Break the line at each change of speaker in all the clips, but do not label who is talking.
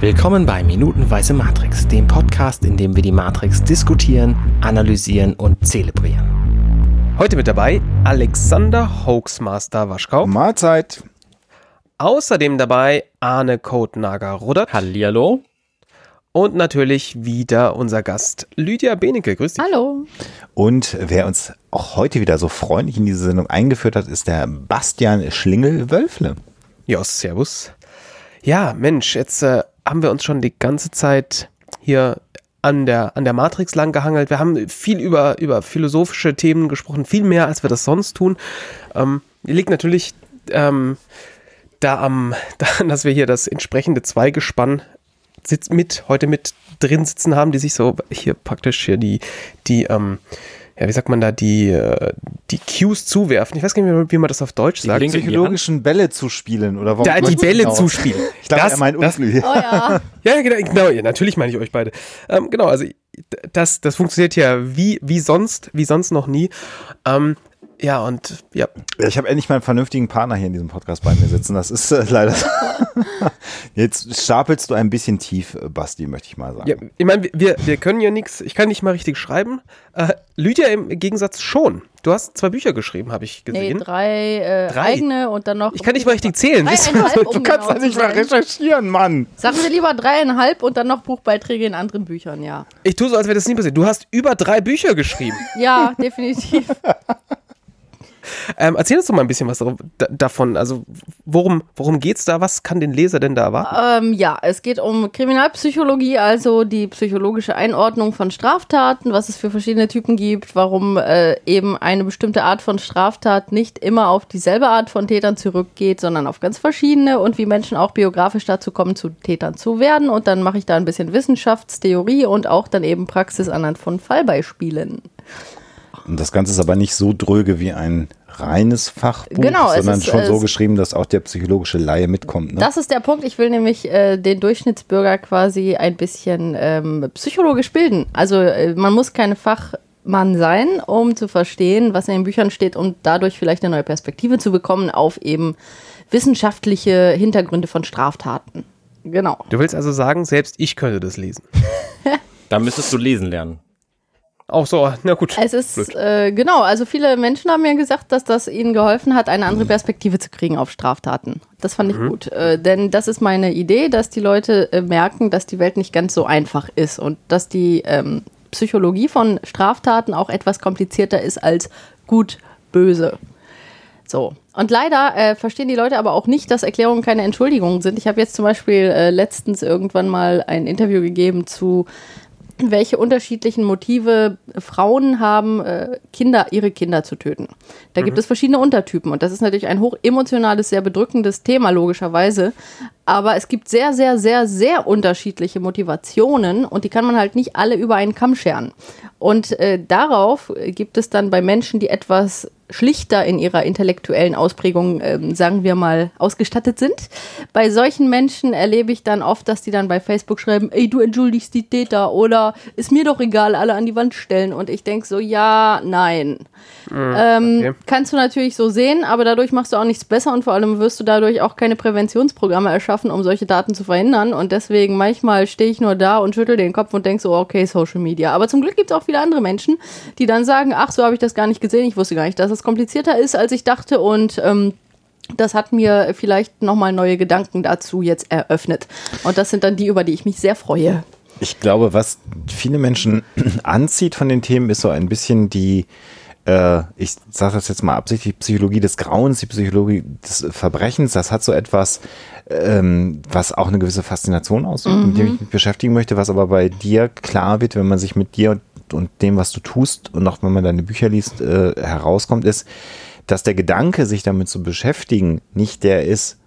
Willkommen bei Minutenweise Matrix, dem Podcast, in dem wir die Matrix diskutieren, analysieren und zelebrieren.
Heute mit dabei Alexander Hoaxmaster Waschkau.
Mahlzeit.
Außerdem dabei Arne Kotnager-Ruddert.
Hallihallo.
Und natürlich wieder unser Gast Lydia Benecke. Grüß dich.
Hallo.
Und wer uns auch heute wieder so freundlich in diese Sendung eingeführt hat, ist der Bastian Schlingel-Wölfle.
Ja, servus. Ja, Mensch, jetzt äh, haben wir uns schon die ganze Zeit hier an der, an der Matrix lang gehangelt. Wir haben viel über, über philosophische Themen gesprochen, viel mehr, als wir das sonst tun. Ähm, liegt natürlich ähm, da am, daran, dass wir hier das entsprechende Zweigespann sitz, mit, heute mit drin sitzen haben, die sich so hier praktisch hier die, die, ähm, ja, wie sagt man da, die, äh, die Cues zuwerfen. Ich weiß gar nicht mehr, wie man das auf Deutsch sagt.
Die psychologischen Bälle zu spielen oder warum?
Da, die Bälle zuspielen.
Ich glaube,
Das-
er meint
das-.
Oh ja.
Ja, genau, genau ja, natürlich meine ich euch beide. Ähm, genau, also das, das funktioniert ja wie, wie sonst, wie sonst noch nie. Ähm, ja, und ja,
Ich habe endlich mal einen vernünftigen Partner hier in diesem Podcast bei mir sitzen. Das ist äh, leider. Jetzt stapelst du ein bisschen tief, äh, Basti, möchte ich mal sagen.
ja ich meine, wir, wir können ja nichts, ich kann nicht mal richtig schreiben. Äh, Lydia im Gegensatz schon. Du hast zwei Bücher geschrieben, habe ich
Nee,
gesehen.
drei, äh,
Drei?
eigene und dann noch.
ich kann nicht mal richtig zählen. Du?
um
du kannst
genau
doch nicht mal recherchieren, Mann.
Sagen wir lieber dreieinhalb und dann noch Buchbeiträge in anderen Büchern, ja.
Ich tue so, als wäre das nie passiert. Du hast über drei Bücher geschrieben.
Ja, definitiv.
Ähm, erzähl uns doch mal ein bisschen was da- davon. Also, worum, worum geht's da? Was kann den Leser denn da erwarten?
ähm, ja, es geht um Kriminalpsychologie, also die psychologische Einordnung von Straftaten, was es für verschiedene Typen gibt, warum äh, eben eine bestimmte Art von Straftat nicht immer auf dieselbe Art von Tätern zurückgeht, sondern auf ganz verschiedene und wie Menschen auch biografisch dazu kommen, zu Tätern zu werden. Und dann mache ich da ein bisschen Wissenschaftstheorie und auch dann eben Praxis anhand von Fallbeispielen.
Und das Ganze ist aber nicht so dröge wie ein reines Fachbuch,
Genau, es
sondern
ist,
schon so geschrieben, dass auch der psychologische Laie mitkommt. Ne?
Das ist der Punkt. Ich will nämlich äh, den Durchschnittsbürger quasi ein bisschen ähm, psychologisch bilden. Also äh, man muss keine Fachmann sein, um zu verstehen, was in den Büchern steht und dadurch vielleicht eine neue Perspektive zu bekommen auf eben wissenschaftliche Hintergründe von Straftaten. Genau.
Du willst also sagen, selbst ich könnte das lesen.
Da müsstest du lesen lernen.
Auch so, na gut.
Es ist, äh, genau, also viele Menschen haben mir gesagt, dass das ihnen geholfen hat, eine andere Perspektive zu kriegen auf Straftaten. Das fand ich gut. Äh, denn das ist meine Idee, dass die Leute äh, merken, dass die Welt nicht ganz so einfach ist und dass die ähm, Psychologie von Straftaten auch etwas komplizierter ist als gut, böse. So. Und leider äh, verstehen die Leute aber auch nicht, dass Erklärungen keine Entschuldigungen sind. Ich habe jetzt zum Beispiel äh, letztens irgendwann mal ein Interview gegeben zu welche unterschiedlichen Motive Frauen haben, äh, Kinder, ihre Kinder zu töten. Da gibt es verschiedene Untertypen und das ist natürlich ein hoch emotionales, sehr bedrückendes Thema logischerweise. Aber es gibt sehr, sehr, sehr, sehr unterschiedliche Motivationen und die kann man halt nicht alle über einen Kamm scheren. Und äh, darauf gibt es dann bei Menschen, die etwas schlichter in ihrer intellektuellen Ausprägung, ähm, sagen wir mal, ausgestattet sind. Bei solchen Menschen erlebe ich dann oft, dass die dann bei Facebook schreiben, ey, du entschuldigst die Täter oder ist mir doch egal, alle an die Wand stellen. Und ich denke so, ja, nein. ähm,
okay.
Kannst du natürlich so sehen, aber dadurch machst du auch nichts besser und vor allem wirst du dadurch auch keine Präventionsprogramme erschaffen, um solche Daten zu verhindern. Und deswegen manchmal stehe ich nur da und schüttel den Kopf und denke so, okay, Social Media. Aber zum Glück gibt es auch viele andere Menschen, die dann sagen, ach, so habe ich das gar nicht gesehen, ich wusste gar nicht, dass es komplizierter ist, als ich dachte und ähm, das hat mir vielleicht nochmal neue Gedanken dazu jetzt eröffnet. Und das sind dann die, über die ich mich sehr freue.
Ich glaube, was viele Menschen anzieht von den Themen, ist so ein bisschen die, äh, ich sage das jetzt mal absichtlich, Psychologie des Grauens, die Psychologie des Verbrechens. Das hat so etwas, ähm, was auch eine gewisse Faszination ausübt, mit dem ich mich beschäftigen möchte, was aber bei dir klar wird, wenn man sich mit dir und, und dem, was du tust und auch wenn man deine Bücher liest, äh, herauskommt, ist, dass der Gedanke, sich damit zu beschäftigen, nicht der ist,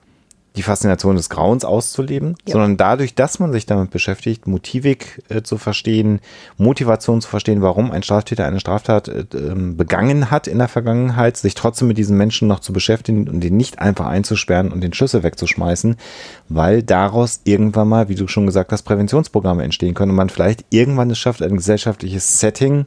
die Faszination des Grauens auszuleben,
Ja.
sondern dadurch, dass man sich damit beschäftigt, Motivik äh, zu verstehen, Motivation zu verstehen, warum ein Straftäter eine Straftat äh, ähm, begangen hat in der Vergangenheit, sich trotzdem mit diesen Menschen noch zu beschäftigen und ihn nicht einfach einzusperren und den Schlüssel wegzuschmeißen, weil daraus irgendwann mal, wie du schon gesagt hast, Präventionsprogramme entstehen können und man vielleicht irgendwann es schafft, ein gesellschaftliches Setting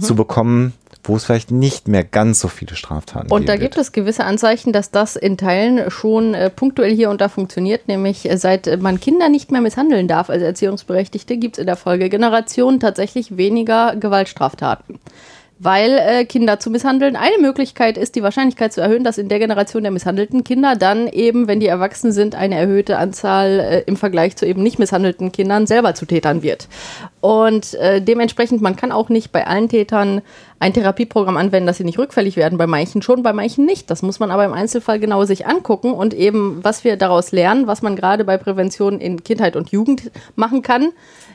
zu bekommen, wo es vielleicht nicht mehr ganz so viele Straftaten
Und da gibt
wird.
es gewisse Anzeichen, dass das in Teilen schon äh, punktuell hier und da funktioniert, nämlich äh, seit man Kinder nicht mehr misshandeln darf als Erziehungsberechtigte, gibt es in der Folgegeneration tatsächlich weniger Gewaltstraftaten. Weil äh, Kinder zu misshandeln eine Möglichkeit ist, die Wahrscheinlichkeit zu erhöhen, dass in der Generation der misshandelten Kinder dann eben, wenn die erwachsen sind, eine erhöhte Anzahl äh, im Vergleich zu eben nicht misshandelten Kindern selber zu Tätern wird. Und äh, dementsprechend, man kann auch nicht bei allen Tätern ein Therapieprogramm anwenden, dass sie nicht rückfällig werden. Bei manchen schon, bei manchen nicht. Das muss man aber im Einzelfall genau sich angucken und eben, was wir daraus lernen, was man gerade bei Prävention in Kindheit und Jugend machen kann,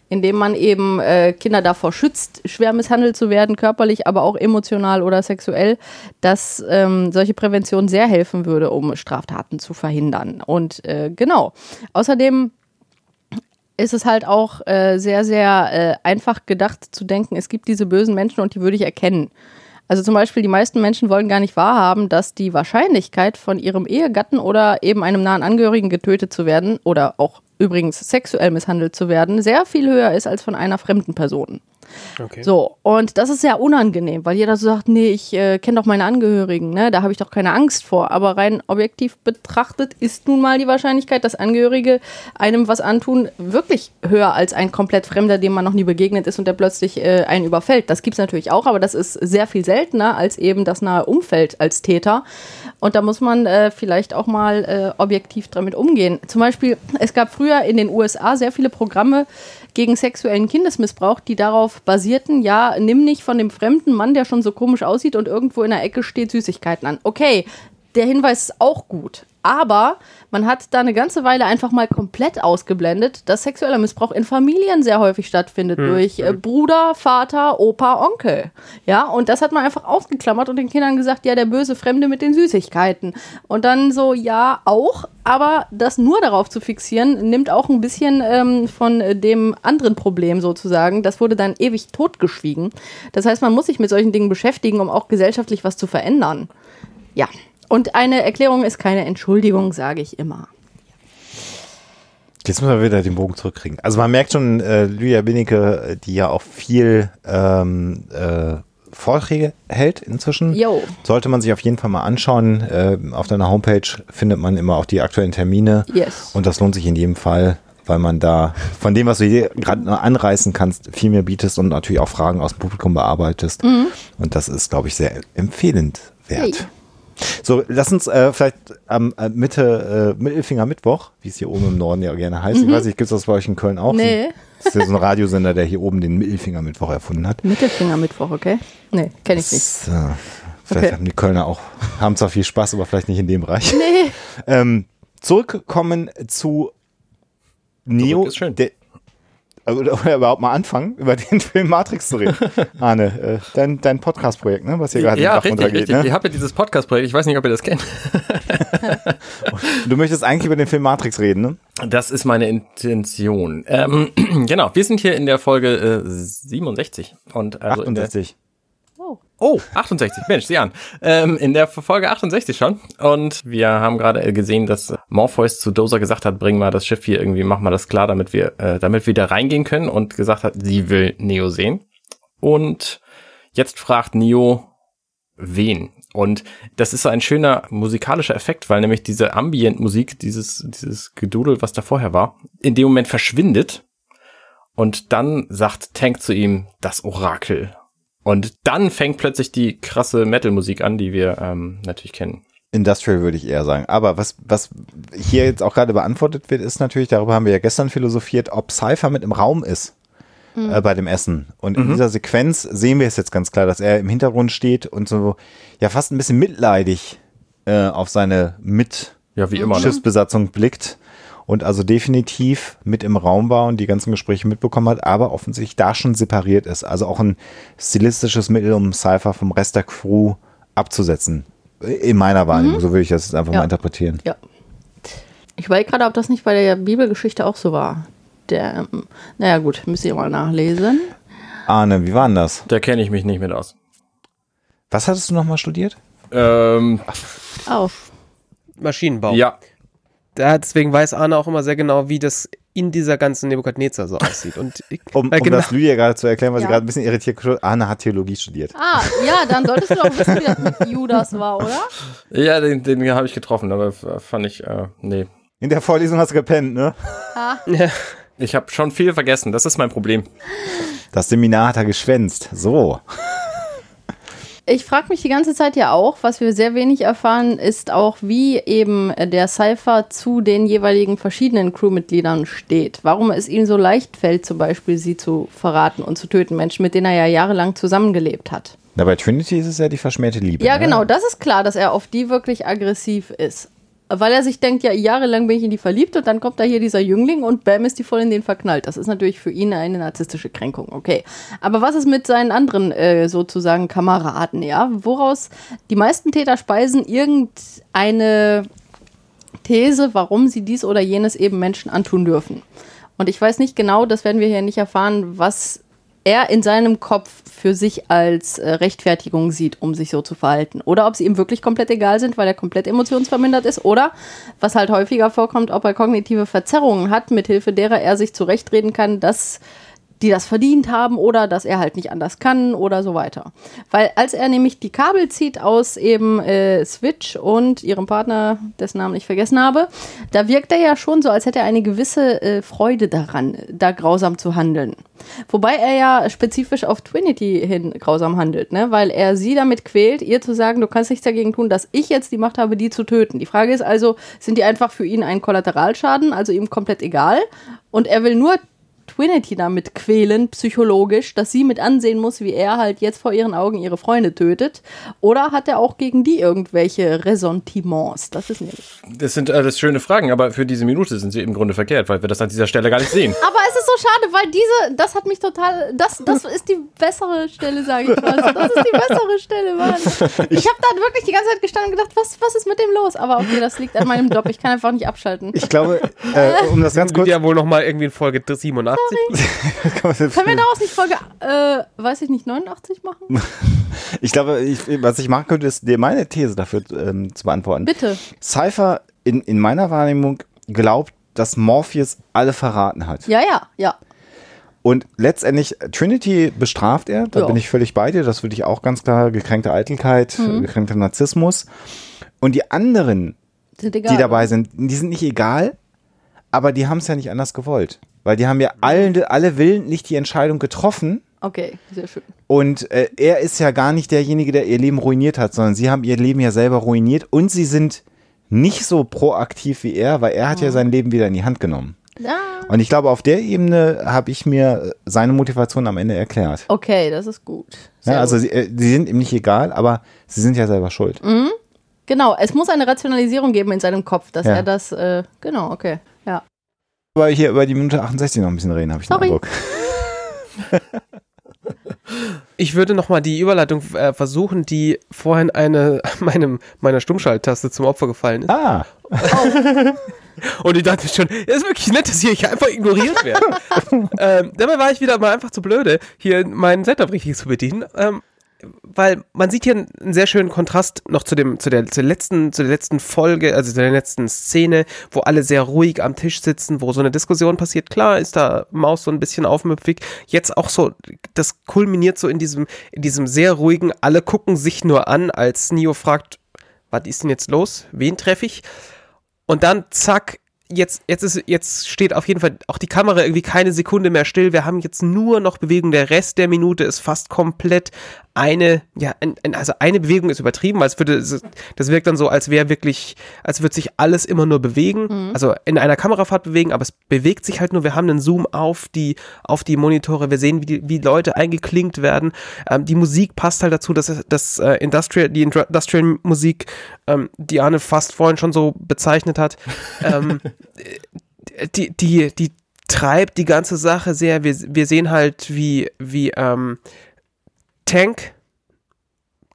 indem man eben äh, Kinder davor schützt, schwer misshandelt zu werden, körperlich, aber auch emotional oder sexuell, dass ähm, solche Prävention sehr helfen würde, um Straftaten zu verhindern. Und äh, genau. Außerdem ist es halt auch äh, sehr, sehr äh, einfach gedacht zu denken, es gibt diese bösen Menschen und die würde ich erkennen. Also zum Beispiel, die meisten Menschen wollen gar nicht wahrhaben, dass die Wahrscheinlichkeit von ihrem Ehegatten oder eben einem nahen Angehörigen getötet zu werden oder auch übrigens sexuell misshandelt zu werden, sehr viel höher ist als von einer fremden Person.
Okay.
So, und das ist sehr unangenehm, weil jeder so sagt, nee, ich äh, kenne doch meine Angehörigen, ne? da habe ich doch keine Angst vor. Aber rein objektiv betrachtet ist nun mal die Wahrscheinlichkeit, dass Angehörige einem was antun, wirklich höher als ein komplett Fremder, dem man noch nie begegnet ist und der plötzlich äh, einen überfällt. Das gibt es natürlich auch, aber das ist sehr viel seltener als eben das nahe Umfeld als Täter. Und da muss man äh, vielleicht auch mal äh, objektiv damit umgehen. Zum Beispiel, es gab früher in den USA sehr viele Programme gegen sexuellen Kindesmissbrauch, die darauf basierten, ja, nimm nicht von dem fremden Mann, der schon so komisch aussieht und irgendwo in der Ecke steht, Süßigkeiten an. Okay, der Hinweis ist auch gut. Aber man hat da eine ganze Weile einfach mal komplett ausgeblendet, dass sexueller Missbrauch in Familien sehr häufig stattfindet. Durch äh, Bruder, Vater, Opa, Onkel. Ja, und das hat man einfach ausgeklammert und den Kindern gesagt, ja, der böse Fremde mit den Süßigkeiten. Und dann so, ja, auch. Aber das nur darauf zu fixieren, nimmt auch ein bisschen ähm, von dem anderen Problem sozusagen. Das wurde dann ewig totgeschwiegen. Das heißt, man muss sich mit solchen Dingen beschäftigen, um auch gesellschaftlich was zu verändern. Ja. Und eine Erklärung ist keine Entschuldigung, sage ich immer.
Jetzt müssen wir wieder den Bogen zurückkriegen. Also man merkt schon, äh, Lydia Binnecke, äh, die ja auch viel ähm, äh, Vorträge hält inzwischen.
Jo.
Sollte man sich auf jeden Fall mal anschauen. Äh, auf deiner Homepage findet man immer auch die aktuellen Termine.
Yes.
Und das lohnt sich in jedem Fall, weil man da von dem, was du hier gerade anreißen kannst, viel mehr bietest und natürlich auch Fragen aus dem Publikum bearbeitest. Und das ist, glaube ich, sehr empfehlenswert.
Hey.
So, lass uns äh, vielleicht am äh, Mitte, äh, Mittelfinger Mittwoch, wie es hier oben im Norden ja gerne heißt. Ich weiß nicht, gibt es das bei euch in Köln auch?
Nee.
Das ist ja so ein Radiosender, der hier oben den Mittelfinger Mittwoch erfunden hat.
Mittelfinger-Mittwoch, okay? Nee, kenne ich nicht.
Das, äh, vielleicht
Okay.
haben die Kölner auch, haben zwar viel Spaß, aber vielleicht nicht in dem Bereich.
Nee.
Ähm, zurückkommen zu Neo,
ist schön.
der, oder, oder überhaupt mal anfangen, über den Film Matrix zu reden. Arne, äh, dein, dein Podcast-Projekt, ne, was hier gerade
ja, richtig,
runtergeht.
richtig.
Ne?
Ihr habt ja dieses Podcast-Projekt, ich weiß nicht, ob ihr das kennt.
Du möchtest eigentlich über den Film Matrix reden, ne?
Das ist meine Intention. Ähm, genau, wir sind hier in der Folge äh, 67. Und also in der,
68.
Oh, 68, Mensch, sieh an. Ähm, in der Folge 68 schon. Und wir haben gerade gesehen, dass Morpheus zu Dozer gesagt hat, bring mal das Schiff hier irgendwie, mach mal das klar, damit wir, äh, damit wir da reingehen können. Und gesagt hat, sie will Neo sehen. Und jetzt fragt Neo, wen? Und das ist so ein schöner musikalischer Effekt, weil nämlich diese Ambient-Musik, dieses, dieses Gedudel, was da vorher war, in dem Moment verschwindet. Und dann sagt Tank zu ihm, das Orakel. Und dann fängt plötzlich die krasse Metal-Musik an, die wir ähm, natürlich kennen.
Industrial würde ich eher sagen. Aber was, was hier jetzt auch gerade beantwortet wird, ist natürlich, darüber haben wir ja gestern philosophiert, ob Cypher mit im Raum ist äh, bei dem Essen. Und in dieser Sequenz sehen wir es jetzt ganz klar, dass er im Hintergrund steht und so ja fast ein bisschen mitleidig äh, auf seine mit
Ja, wie immer. Ne?
Schiffsbesatzung blickt und also definitiv mit im Raum war und die ganzen Gespräche mitbekommen hat, aber offensichtlich da schon separiert ist. Also auch ein stilistisches Mittel, um Cypher vom Rest der Crew abzusetzen. In meiner Wahrnehmung, so würde ich das jetzt einfach
Ja.
mal interpretieren.
Ja. Ich weiß gerade, ob das nicht bei der Bibelgeschichte auch so war. Der, ähm, naja, gut, müsst ihr mal nachlesen.
Arne, wie war denn das?
Da kenne ich mich nicht mit aus.
Was hattest du nochmal studiert?
Ähm,
Auf.
Maschinenbau.
ja,
Da, deswegen weiß Arne auch immer sehr genau, wie das in dieser ganzen Nebukadnezar so aussieht. Und ich,
Um, um
genau-
das Lydia gerade zu erklären, weil
Ja.
sie gerade ein bisschen irritiert guckt. Anna hat Theologie studiert.
Ah, ja, dann solltest du doch wissen, wie das mit Judas war, oder?
Ja, den, den habe ich getroffen, aber fand ich, äh, nee.
In der Vorlesung hast du gepennt, ne?
Ich habe schon viel vergessen, das ist mein Problem.
Das Seminar hat er geschwänzt. So.
Ich frage mich die ganze Zeit ja auch, was wir sehr wenig erfahren, ist auch, wie eben der Cypher zu den jeweiligen verschiedenen Crewmitgliedern steht. Warum es ihm so leicht fällt, zum Beispiel sie zu verraten und zu töten. Menschen, mit denen er ja jahrelang zusammengelebt hat.
Na, bei Trinity ist es ja die verschmähte Liebe.
Ja,
ne?
genau, das ist klar, dass er auf die wirklich aggressiv ist. Weil er sich denkt, ja, jahrelang bin ich in die verliebt und dann kommt da hier dieser Jüngling und bam, ist die voll in den verknallt. Das ist natürlich für ihn eine narzisstische Kränkung, okay. Aber was ist mit seinen anderen äh, sozusagen Kameraden, ja? Woraus die meisten Täter speisen irgendeine These, warum sie dies oder jenes eben Menschen antun dürfen. Und ich weiß nicht genau, das werden wir hier nicht erfahren, was er in seinem Kopf für sich als äh, Rechtfertigung sieht, um sich so zu verhalten. Oder ob sie ihm wirklich komplett egal sind, weil er komplett emotionsvermindert ist. Oder, was halt häufiger vorkommt, ob er kognitive Verzerrungen hat, mithilfe derer er sich zurechtreden kann, dass die das verdient haben oder dass er halt nicht anders kann oder so weiter. Weil als er nämlich die Kabel zieht aus eben äh, Switch und ihrem Partner, dessen Namen ich vergessen habe, da wirkt er ja schon so, als hätte er eine gewisse äh, Freude daran, da grausam zu handeln. Wobei er ja spezifisch auf Trinity hin grausam handelt, ne? weil er sie damit quält, ihr zu sagen, du kannst nichts dagegen tun, dass ich jetzt die Macht habe, die zu töten. Die Frage ist also, sind die einfach für ihn ein Kollateralschaden, also ihm komplett egal? Und er will nur Trinity damit quälen, psychologisch, dass sie mit ansehen muss, wie er halt jetzt vor ihren Augen ihre Freunde tötet? Oder hat er auch gegen die irgendwelche Ressentiments? Das ist nämlich.
Das sind alles schöne Fragen, aber für diese Minute sind sie im Grunde verkehrt, weil wir das an dieser Stelle gar nicht sehen.
Aber es ist so schade, weil diese, das hat mich total, das, das ist die bessere Stelle, sage ich mal. Das ist die bessere Stelle, Mann. Ich habe da wirklich die ganze Zeit gestanden und gedacht, was, was ist mit dem los? Aber okay, das liegt an meinem Job. Ich kann einfach nicht abschalten.
Ich glaube, äh, um das ganz kurz.
ja wohl noch mal irgendwie in Folge 87.
Können wir daraus nicht Folge, äh, weiß ich nicht, 89 machen?
Ich glaube, ich, was ich machen könnte, ist dir meine These dafür ähm, zu beantworten.
Bitte.
Cypher in, in meiner Wahrnehmung glaubt, dass Morpheus alle verraten hat.
Ja, ja, ja.
Und letztendlich, Trinity bestraft er, da
Ja.
bin ich völlig bei dir, das würde ich auch ganz klar, gekränkte Eitelkeit,
Mhm.
gekränkter Narzissmus. Und die anderen,
Sind egal.
die dabei sind, die sind nicht egal, aber die haben es ja nicht anders gewollt. Weil die haben ja alle, alle willentlich die Entscheidung getroffen
Okay, sehr schön.
und äh, er ist ja gar nicht derjenige, der ihr Leben ruiniert hat, sondern sie haben ihr Leben ja selber ruiniert und sie sind nicht so proaktiv wie er, weil er hat
Mhm.
ja sein Leben wieder in die Hand genommen.
Ja.
Und ich glaube, auf der Ebene habe ich mir äh, seine Motivation am Ende erklärt.
Okay, das ist gut.
Ja, also
gut.
sie, äh, sie sind ihm nicht egal, aber sie sind ja selber schuld.
Genau, es muss eine Rationalisierung geben in seinem Kopf, dass
Ja.
er das, äh, genau, okay.
Aber hier über die Minute 68 noch ein bisschen reden, habe ich den
Sorry.
Eindruck.
Ich würde noch mal die Überleitung äh, versuchen, die vorhin eine meinem, meiner Stummschalttaste zum Opfer gefallen ist.
Ah,
Und ich dachte schon, es ist wirklich nett, dass ich hier einfach ignoriert werde. ähm, dabei war ich wieder mal einfach zu blöde, hier meinen Setup richtig zu bedienen. Ähm, weil man sieht hier einen, sehr schönen Kontrast noch zu dem, zu der, zur letzten, zu der letzten Folge, also zu der letzten Szene, wo alle sehr ruhig am Tisch sitzen, wo so eine Diskussion passiert. Klar ist da Maus so ein bisschen aufmüpfig. Jetzt auch so, das kulminiert so in diesem, in diesem sehr ruhigen, alle gucken sich nur an, als Neo fragt, was ist denn jetzt los? Wen treffe ich? Und dann zack, jetzt, jetzt ist, jetzt steht auf jeden Fall auch die Kamera irgendwie keine Sekunde mehr still. Wir haben jetzt nur noch Bewegung. Der Rest der Minute ist fast komplett eine, ja, ein, ein, also eine Bewegung ist übertrieben, als würde, es- das wirkt dann so, als wäre wirklich, als würde sich alles immer nur bewegen. Also in einer Kamerafahrt bewegen, aber es bewegt sich halt nur. Wir haben einen Zoom auf die, auf die Monitore. Wir sehen, wie, die, wie Leute eingeklinkt werden. Ähm, die Musik passt halt dazu, dass das äh, Industrial, die Industrial Musik, ähm, die Arne fast vorhin schon so bezeichnet hat, ähm, die, die, die treibt die ganze Sache sehr. Wir, wir sehen halt, wie, wie ähm, Tank,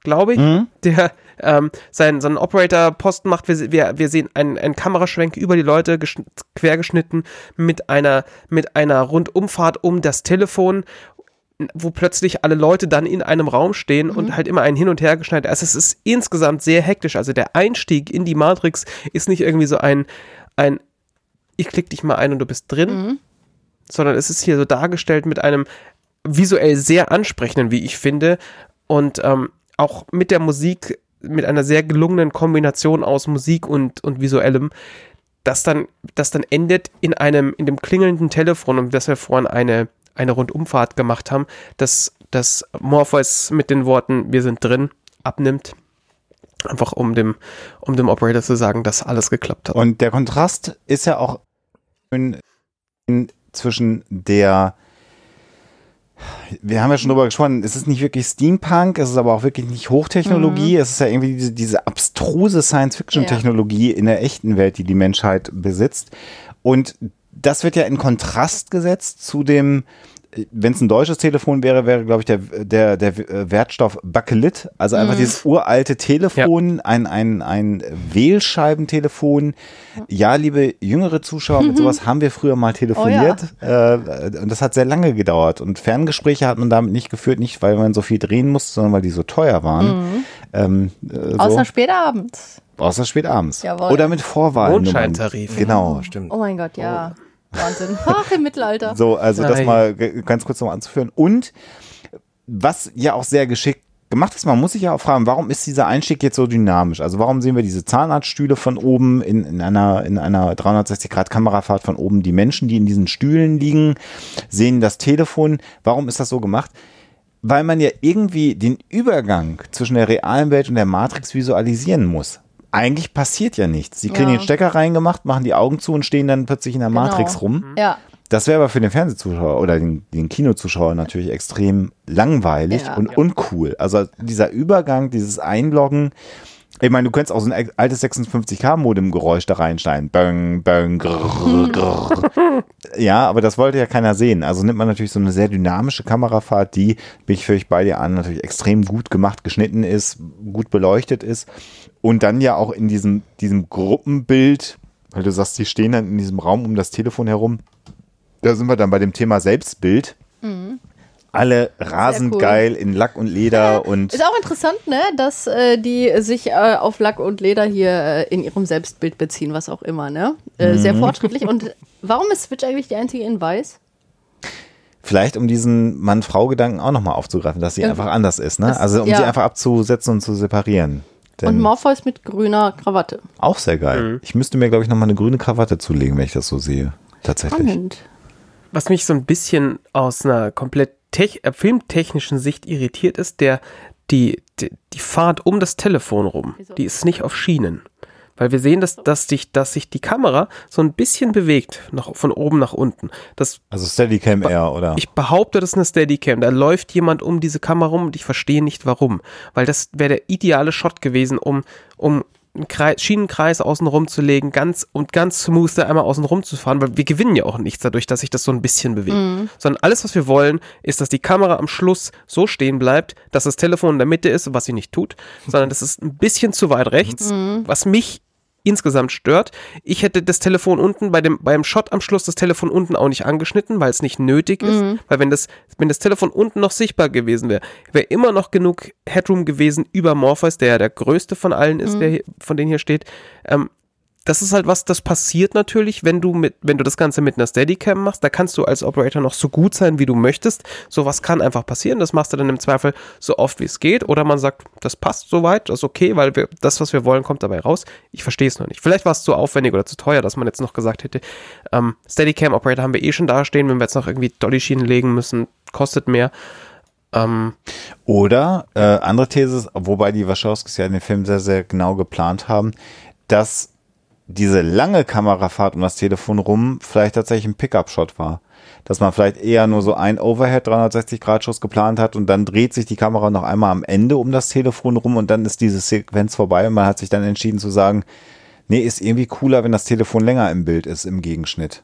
glaube ich,
Mhm.
der ähm, seinen, seinen Operator-Posten macht. Wir, wir, wir sehen einen, einen Kameraschwenk über die Leute geschn- quergeschnitten mit einer, mit einer Rundumfahrt um das Telefon wo plötzlich alle Leute dann in einem Raum stehen und halt immer ein Hin und Her geschneit. Also es ist insgesamt sehr hektisch. Also der Einstieg in die Matrix ist nicht irgendwie so ein, ein ich klick dich mal ein und du bist drin,
Mhm.
sondern es ist hier so dargestellt mit einem visuell sehr ansprechenden, wie ich finde, und ähm, auch mit der Musik, mit einer sehr gelungenen Kombination aus Musik und, und visuellem, das dann, das dann endet in einem, in dem klingelnden Telefon, um das wir vorhin eine, eine Rundumfahrt gemacht haben, dass, dass Morpheus mit den Worten, wir sind drin, abnimmt. Einfach um dem, um dem Operator zu sagen, dass alles geklappt hat.
Und der Kontrast ist ja auch in, in, zwischen der wir haben ja schon drüber gesprochen, es ist nicht wirklich Steampunk, es ist aber auch wirklich nicht Hochtechnologie, es ist ja irgendwie diese, diese abstruse Science-Fiction-Technologie in der echten Welt, die die Menschheit besitzt. Und das wird ja in Kontrast gesetzt zu dem, wenn es ein deutsches Telefon wäre, wäre, glaube ich, der, der, der Wertstoff Bakelit. Also einfach dieses uralte Telefon, ein, ein, ein Wählscheibentelefon. Ja, liebe jüngere Zuschauer, mit sowas haben wir früher mal telefoniert. äh, und das hat sehr lange gedauert. Und Ferngespräche hat man damit nicht geführt, nicht weil man so viel drehen musste, sondern weil die so teuer waren. Ähm, äh, so.
Außer spätabends.
Außer spät abends.
Jawohl.
Oder mit Vorwahlen.
Mondscheintarif.
Genau.
Stimmt.
Oh mein Gott, ja. Wahnsinn. Ach, im Mittelalter.
So, also das
Nein.
mal g- ganz kurz noch anzuführen. Und was ja auch sehr geschickt gemacht ist, man muss sich ja auch fragen, warum ist dieser Einstieg jetzt so dynamisch? Also warum sehen wir diese Zahnarztstühle von oben in, in einer, in einer 360-Grad-Kamerafahrt von oben, die Menschen, die in diesen Stühlen liegen, sehen das Telefon. Warum ist das so gemacht? Weil man ja irgendwie den Übergang zwischen der realen Welt und der Matrix visualisieren muss. Eigentlich passiert ja nichts. Sie kriegen
Ja.
den Stecker reingemacht, machen die Augen zu und stehen dann plötzlich in der
Genau.
Matrix rum.
Ja.
Das wäre aber für den Fernsehzuschauer oder den, den Kinozuschauer natürlich extrem langweilig
Ja.
und uncool. Also dieser Übergang, dieses Einloggen. Ich meine, du könntest auch so ein altes 56K-Modem-Geräusch da reinschneiden. Bang, bang, grrr, grrr. Ja, aber das wollte ja keiner sehen. Also nimmt man natürlich so eine sehr dynamische Kamerafahrt, die, bin ich völlig bei dir an, natürlich extrem gut gemacht, geschnitten ist, gut beleuchtet ist. Und dann ja auch in diesem, diesem Gruppenbild, weil du sagst, die stehen dann in diesem Raum um das Telefon herum. Da sind wir dann bei dem Thema Selbstbild. Alle rasend
cool.
geil in Lack und Leder und
Ist auch interessant, ne, dass äh, die sich äh, auf Lack und Leder hier äh, in ihrem Selbstbild beziehen, was auch immer, ne? Äh,
Mhm.
Sehr fortschrittlich. Und warum ist Switch eigentlich die einzige in weiß?
vielleicht um diesen Mann-Frau-Gedanken auch nochmal aufzugreifen, dass sie
Ja.
einfach anders ist, ne?
Das-
also um
ja.
sie einfach abzusetzen und zu separieren.
Und
Denn
Morpheus mit grüner Krawatte.
auch sehr geil. Ich müsste mir, glaube ich, nochmal eine grüne Krawatte zulegen, wenn ich das so sehe. Tatsächlich.
Spannend.
Was mich so ein bisschen aus einer komplett tech äh, filmtechnischen Sicht irritiert ist, der, die, die, die Fahrt um das Telefon rum, die ist nicht auf Schienen. Weil wir sehen, dass, dass, sich, dass sich die Kamera so ein bisschen bewegt, nach, von oben nach unten. Das,
Also Steadicam eher, oder?
ich behaupte, das ist eine Steadicam. Da läuft jemand um diese Kamera rum und ich verstehe nicht warum. Weil das wäre der ideale Shot gewesen, um, um einen Kreis, Schienenkreis außen rum zu legen, ganz und ganz smooth da einmal außen rum zu fahren, weil wir gewinnen ja auch nichts dadurch, dass sich das so ein bisschen bewegt. Sondern alles, was wir wollen, ist, dass die Kamera am Schluss so stehen bleibt, dass das Telefon in der Mitte ist, was sie nicht tut, sondern das ist ein bisschen zu weit rechts, was mich insgesamt stört. Ich hätte das Telefon unten bei dem beim Shot am Schluss das Telefon unten auch nicht angeschnitten, weil es nicht nötig ist, weil wenn das wenn das Telefon unten noch sichtbar gewesen wäre, wäre immer noch genug Headroom gewesen über Morpheus, der ja der größte von allen ist, der hier, von denen hier steht. Ähm, das ist halt was, das passiert natürlich, wenn du mit, wenn du das Ganze mit einer Steadicam machst. Da kannst du als Operator noch so gut sein, wie du möchtest. Sowas kann einfach passieren. Das machst du dann im Zweifel so oft, wie es geht. Oder man sagt, das passt soweit, das ist okay, weil wir, das, was wir wollen, kommt dabei raus. Ich verstehe es noch nicht. Vielleicht war es zu aufwendig oder zu teuer, dass man jetzt noch gesagt hätte, ähm, Steadicam Operator haben wir eh schon dastehen. Wenn wir jetzt noch irgendwie Dolly-Schienen legen müssen, kostet mehr. Ähm,
Oder äh, andere These, wobei die Wachowskis ja dem Film sehr, sehr genau geplant haben, dass diese lange Kamerafahrt um das Telefon rum vielleicht tatsächlich ein Pickup-Shot war. Dass man vielleicht eher nur so ein Overhead 360-Grad-Schuss geplant hat und dann dreht sich die Kamera noch einmal am Ende um das Telefon rum und dann ist diese Sequenz vorbei und man hat sich dann entschieden zu sagen, nee, ist irgendwie cooler, wenn das Telefon länger im Bild ist im Gegenschnitt.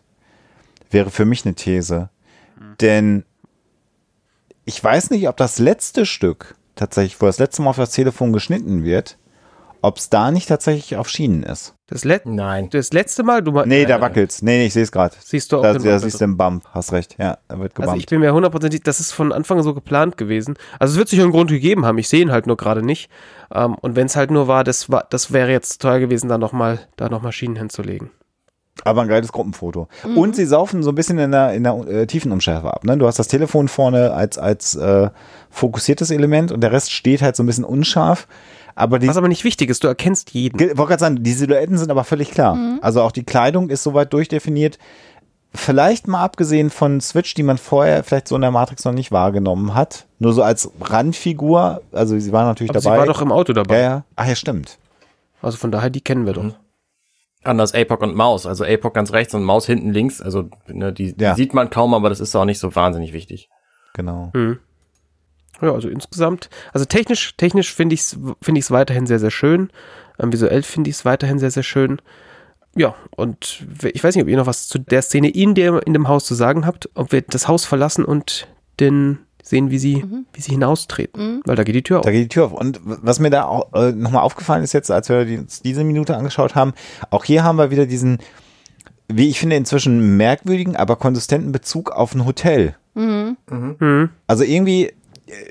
Wäre für mich eine These. Denn ich weiß nicht, ob das letzte Stück tatsächlich, wo das letzte Mal auf das Telefon geschnitten wird, ob es da nicht tatsächlich auf Schienen ist.
das, Let
Nein.
das letzte Mal, du
Nee, da
äh,
wackelt's. Nee, nee, ich sehe es gerade.
Siehst du auch
Da,
den
da
Bump
siehst du den Bump, hast recht. Ja, da wird
Also ich
gebumpt.
bin mir hundertprozentig, das ist von Anfang so geplant gewesen. Also es wird sich einen Grund gegeben haben, ich sehe ihn halt nur gerade nicht. Ähm, und wenn es halt nur war, das war, das wäre jetzt teuer gewesen, da nochmal, da noch Maschinen hinzulegen.
Aber ein geiles Gruppenfoto.
Mhm.
Und sie saufen so ein bisschen in der, in der äh, Tiefenumschärfe ab. Ne? Du hast das Telefon vorne als, als äh, fokussiertes Element und der Rest steht halt so ein bisschen unscharf. Aber die,
Was aber nicht wichtig ist, du erkennst jeden.
Ge- wollte gerade sagen, die Silhouetten sind aber völlig klar.
Mhm.
Also auch die Kleidung ist soweit durchdefiniert. Vielleicht mal abgesehen von Switch, die man vorher vielleicht so in der Matrix noch nicht wahrgenommen hat. Nur so als Randfigur. Also sie war natürlich
Aber sie
dabei.
war doch im Auto dabei.
ja, ja. Ach ja, stimmt.
Also von daher, die kennen wir doch.
Anders APOC und Maus. Also APOC ganz rechts und Maus hinten links. Also ne, die, die
Ja.
sieht man kaum, aber das ist auch nicht so wahnsinnig wichtig.
Genau.
Ja, also insgesamt, also technisch, technisch finde ich es finde ich's weiterhin sehr, sehr schön. Ähm, visuell finde ich es weiterhin sehr, sehr schön. Ja, und ich weiß nicht, ob ihr noch was zu der Szene in dem, in dem Haus zu sagen habt, ob wir das Haus verlassen und den sehen, wie sie, wie sie hinaustreten. Weil da geht die Tür auf.
Da geht die Tür auf. Und was mir da auch äh, nochmal aufgefallen ist jetzt, als wir uns diese Minute angeschaut haben, auch hier haben wir wieder diesen, wie ich finde, inzwischen merkwürdigen, aber konsistenten Bezug auf ein Hotel. Also irgendwie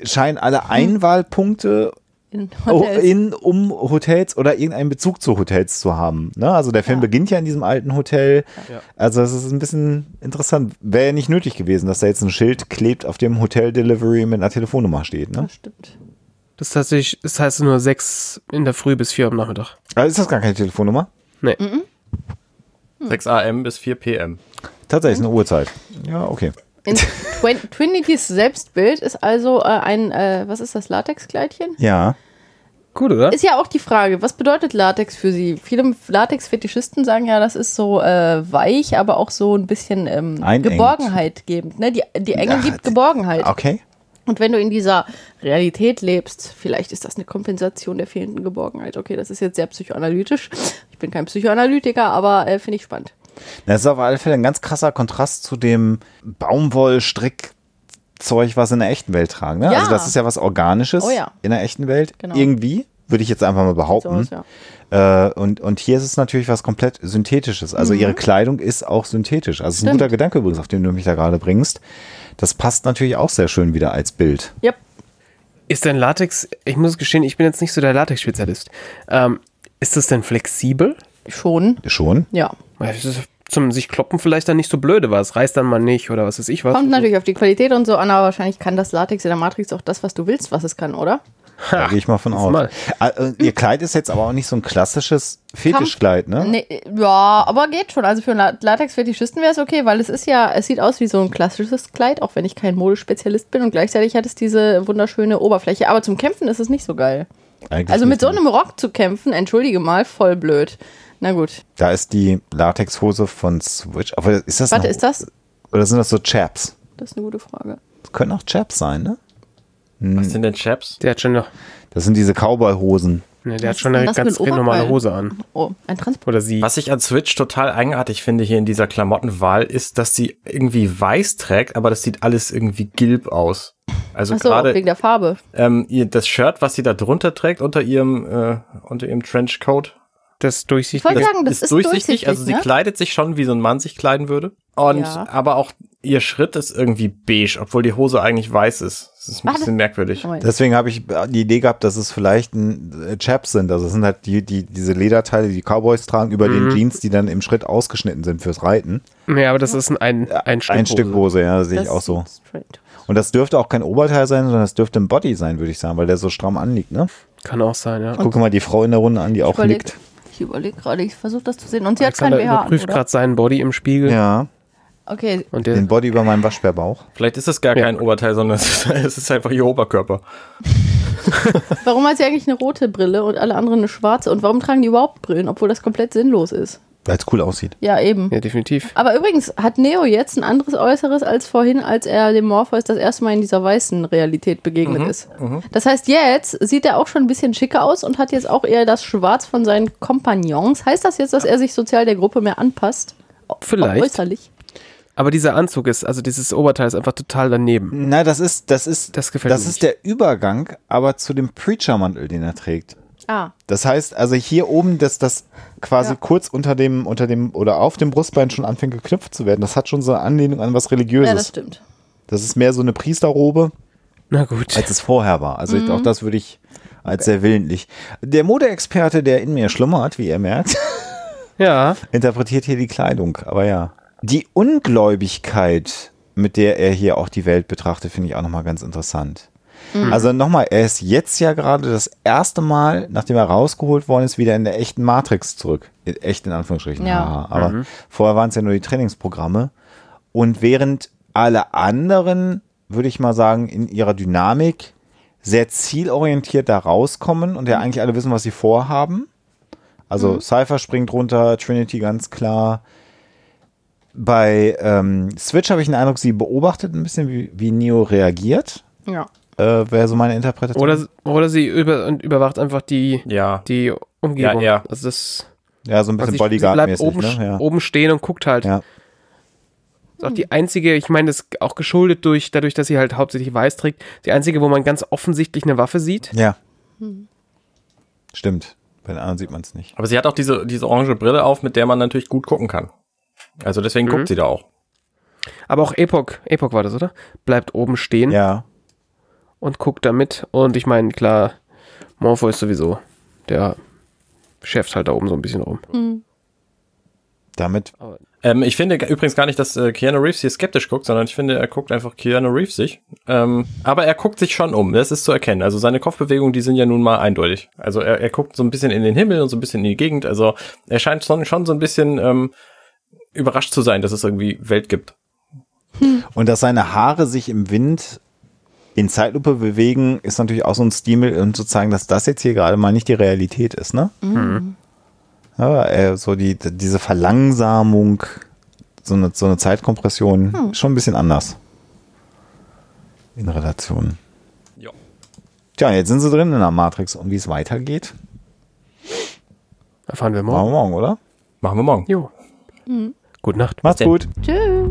scheinen alle Einwahlpunkte
In
oh,
Hotels.
in, um Hotels oder irgendeinen Bezug zu Hotels zu haben. Ne? Also der Film
Ja.
beginnt ja in diesem alten Hotel.
Ja.
Also es ist ein bisschen interessant. Wäre ja nicht nötig gewesen, dass da jetzt ein Schild klebt, auf dem Hotel Delivery mit einer Telefonnummer steht. Ne?
Das stimmt.
Das, heißt, ich, das heißt nur sechs in der Früh bis vier am Nachmittag.
Also ist das gar keine Telefonnummer?
Nee.
6 AM bis 4 PM.
Tatsächlich eine Uhrzeit. Ja, okay.
In Twin Trinitys Selbstbild ist also äh, ein, äh, was ist das, Latexkleidchen?
Ja.
Gut, oder?
Ist ja auch die Frage, was bedeutet Latex für Sie? Viele Latex-Fetischisten sagen ja, das ist so äh, weich, aber auch so ein bisschen ähm,
Einengt.
Geborgenheit gebend. Ne? Die, die Enge
Ja,
gibt Geborgenheit.
Okay.
Und wenn du in dieser Realität lebst, vielleicht ist das eine Kompensation der fehlenden Geborgenheit. Okay, das ist jetzt sehr psychoanalytisch. Ich bin kein Psychoanalytiker, aber äh, finde ich spannend.
Das ist auf alle Fälle ein ganz krasser Kontrast zu dem Baumwollstrickzeug, was in der echten Welt tragen. Ne?
Ja.
Also das ist ja was Organisches
Oh ja.
in der echten Welt.
Genau.
Irgendwie, würde ich jetzt einfach mal
So
behaupten.
ja.
Äh, und, und hier ist es natürlich was komplett Synthetisches. Also ihre Kleidung ist auch synthetisch. Also es ist ein
Mhm. Stimmt.
guter Gedanke übrigens, auf den du mich da gerade bringst. Das passt natürlich auch sehr schön wieder als Bild.
Yep.
Ist denn Latex, ich muss gestehen, ich bin jetzt nicht so der Latex-Spezialist. Ähm, ist das denn flexibel?
Schon,
Schon.
ja.
Weil es ist Zum sich kloppen vielleicht dann nicht so blöde war. Es reißt dann mal nicht oder was weiß ich was.
Kommt natürlich auf die Qualität und so an, aber wahrscheinlich kann das Latex in der Matrix auch das, was du willst, was es kann, oder?
Da gehe ich mal von aus.
mal.
Ah, äh, Ihr Kleid ist jetzt aber auch nicht so ein klassisches Fetischkleid, ne?
Nee, ja, aber geht schon. Also für einen La- Latex-Fetischisten wäre es okay, weil es ist ja, es sieht aus wie so ein klassisches Kleid, auch wenn ich kein Modespezialist bin und gleichzeitig hat es diese wunderschöne Oberfläche. Aber zum Kämpfen ist es nicht so geil.
Eigentlich
Also mit so einem Rock zu kämpfen, entschuldige mal, voll blöd. Na gut.
Da ist die Latexhose von Switch. Aber ist das
Warte,
noch,
ist das?
Oder sind das so Chaps?
Das ist eine gute Frage.
Das können auch Chaps sein, ne?
Was sind denn Chaps?
Der hat schon noch,
Das sind diese Cowboy-Hosen.
ne, der hat schon eine ganz
ein
normale? Hose an.
Oh, ein Transport.
Oder sie.
Was ich an Switch total eigenartig finde hier in dieser Klamottenwahl, ist, dass sie irgendwie weiß trägt, aber das sieht alles irgendwie gilb aus. Also
Achso,
gerade
wegen der Farbe.
ähm, ihr, das Shirt, was sie da drunter trägt unter ihrem äh, unter ihrem Trenchcoat,
Das
Ich wollte
durchsichtige.
sagen, das
ist,
ist
durchsichtig.
durchsichtig.
Also sie
ne?
kleidet sich schon, wie so ein Mann sich kleiden würde. Und
Ja.
aber auch ihr Schritt ist irgendwie beige, obwohl die Hose eigentlich weiß ist. Das ist ein
Warte.
bisschen merkwürdig.
Moment.
Deswegen habe ich die Idee gehabt, dass es vielleicht ein äh, Chaps sind. Also es sind halt die, die, diese Lederteile, die die Cowboys tragen, über
Mhm.
den Jeans, die dann im Schritt ausgeschnitten sind fürs Reiten.
Ja, aber das ist ein, ein, ein Stück.
Ein Stück Hose, ja, sehe ich
Das
auch so. Und das dürfte auch kein Oberteil sein, sondern das dürfte ein Body sein, würde ich sagen, weil der so stramm anliegt, ne?
Kann auch sein, ja.
Gucke mal die Frau in der Runde an, die auch nickt.
Ich überlege gerade, ich versuche das zu sehen. Und sie hat kein
Alexander
BH
überprüft
oder?
gerade seinen Body im Spiegel.
Ja,
Okay,
Und der,
den Body über meinem Waschbärbauch.
Vielleicht ist es gar
Ja.
kein Oberteil, sondern es ist, es ist einfach ihr Oberkörper.
warum hat sie eigentlich eine rote Brille und alle anderen eine schwarze? Und warum tragen die überhaupt Brillen, obwohl das komplett sinnlos ist?
Weil es cool aussieht.
Ja, eben.
ja, definitiv.
Aber übrigens hat Neo jetzt ein anderes Äußeres als vorhin, als er dem Morpheus das erste Mal in dieser weißen Realität begegnet
Mhm,
ist. Das heißt, jetzt sieht er auch schon ein bisschen schicker aus und hat jetzt auch eher das Schwarz von seinen Kompagnons. Heißt das jetzt, dass er sich sozial der Gruppe mehr anpasst? Auch
Vielleicht.
äußerlich.
Aber dieser Anzug ist, also dieses Oberteil ist einfach total daneben.
Na, das ist, das ist,
Das gefällt
das
mir
ist der Übergang, aber zu dem Preacher-Mantel, den er trägt.
Ah,
Das heißt, also hier oben, dass das quasi
Ja.
kurz unter dem, unter dem oder auf dem Brustbein schon anfängt geknüpft zu werden. Das hat schon so eine Anlehnung an was Religiöses.
ja,
das,
das stimmt.
ist mehr so eine Priesterrobe,
Na gut.
als es vorher war. Also
Mhm.
auch das würde ich als sehr willentlich. Der Modeexperte, der in mir schlummert, wie ihr merkt,
Ja.
interpretiert hier die Kleidung, aber ja. Die Ungläubigkeit, mit der er hier auch die Welt betrachtet, finde ich auch nochmal ganz interessant. Also nochmal, er ist jetzt ja gerade das erste Mal, nachdem er rausgeholt worden ist, wieder in der echten Matrix zurück. In- Echt in Anführungsstrichen.
Ja.
haha. Aber vorher waren es ja nur die Trainingsprogramme. Und während alle anderen, würde ich mal sagen, in ihrer Dynamik sehr zielorientiert da rauskommen und ja eigentlich alle wissen, was sie vorhaben. Also Cypher springt runter, Trinity ganz klar. Bei ähm, Switch habe ich den Eindruck, sie beobachtet ein bisschen, wie, wie Neo reagiert.
Ja.
Äh, Wäre so meine Interpretation.
Oder, oder sie über, und überwacht einfach die,
Ja.
die Umgebung.
Ja, ja.
Also das
ja, so ein bisschen
sie, sie bleibt
Bodyguard-mäßig.
oben,
Ne? Ja.
oben stehen und guckt halt.
Ja.
Ist auch die einzige, ich meine, das ist auch geschuldet durch, dadurch, dass sie halt hauptsächlich weiß trägt, die einzige, wo man ganz offensichtlich eine Waffe sieht.
ja. Stimmt. Bei den anderen sieht man es nicht.
Aber sie hat auch diese, diese orange Brille auf, mit der man natürlich gut gucken kann. Also deswegen guckt sie da auch.
Aber auch Epoch, Epoch war das, oder? Bleibt oben stehen
Ja.
Und guckt da mit. Und ich meine, klar, Morpho ist sowieso, der schäft halt da oben so ein bisschen rum.
Damit.
Ähm, ich finde übrigens gar nicht, dass äh, Keanu Reeves hier skeptisch guckt, sondern ich finde, er guckt einfach Keanu Reeves sich. Ähm, aber er guckt sich schon um, das ist zu erkennen. Also seine Kopfbewegungen, die sind ja nun mal eindeutig. Also er, er guckt so ein bisschen in den Himmel und so ein bisschen in die Gegend. Also er scheint schon, schon so ein bisschen ähm, überrascht zu sein, dass es irgendwie Welt gibt.
Und dass seine Haare sich im Wind in Zeitlupe bewegen, ist natürlich auch so ein Stil, um zu zeigen, dass das jetzt hier gerade mal nicht die Realität ist, ne? Ja, äh, so die, diese Verlangsamung, so eine, so eine Zeitkompression, schon ein bisschen anders. In Relation.
Ja.
Tja, jetzt sind sie drin in der Matrix und wie es weitergeht,
Erfahren wir
machen wir
morgen.
morgen, oder?
Machen wir morgen.
Jo. Gute Nacht.
Macht's gut.
Tschüss.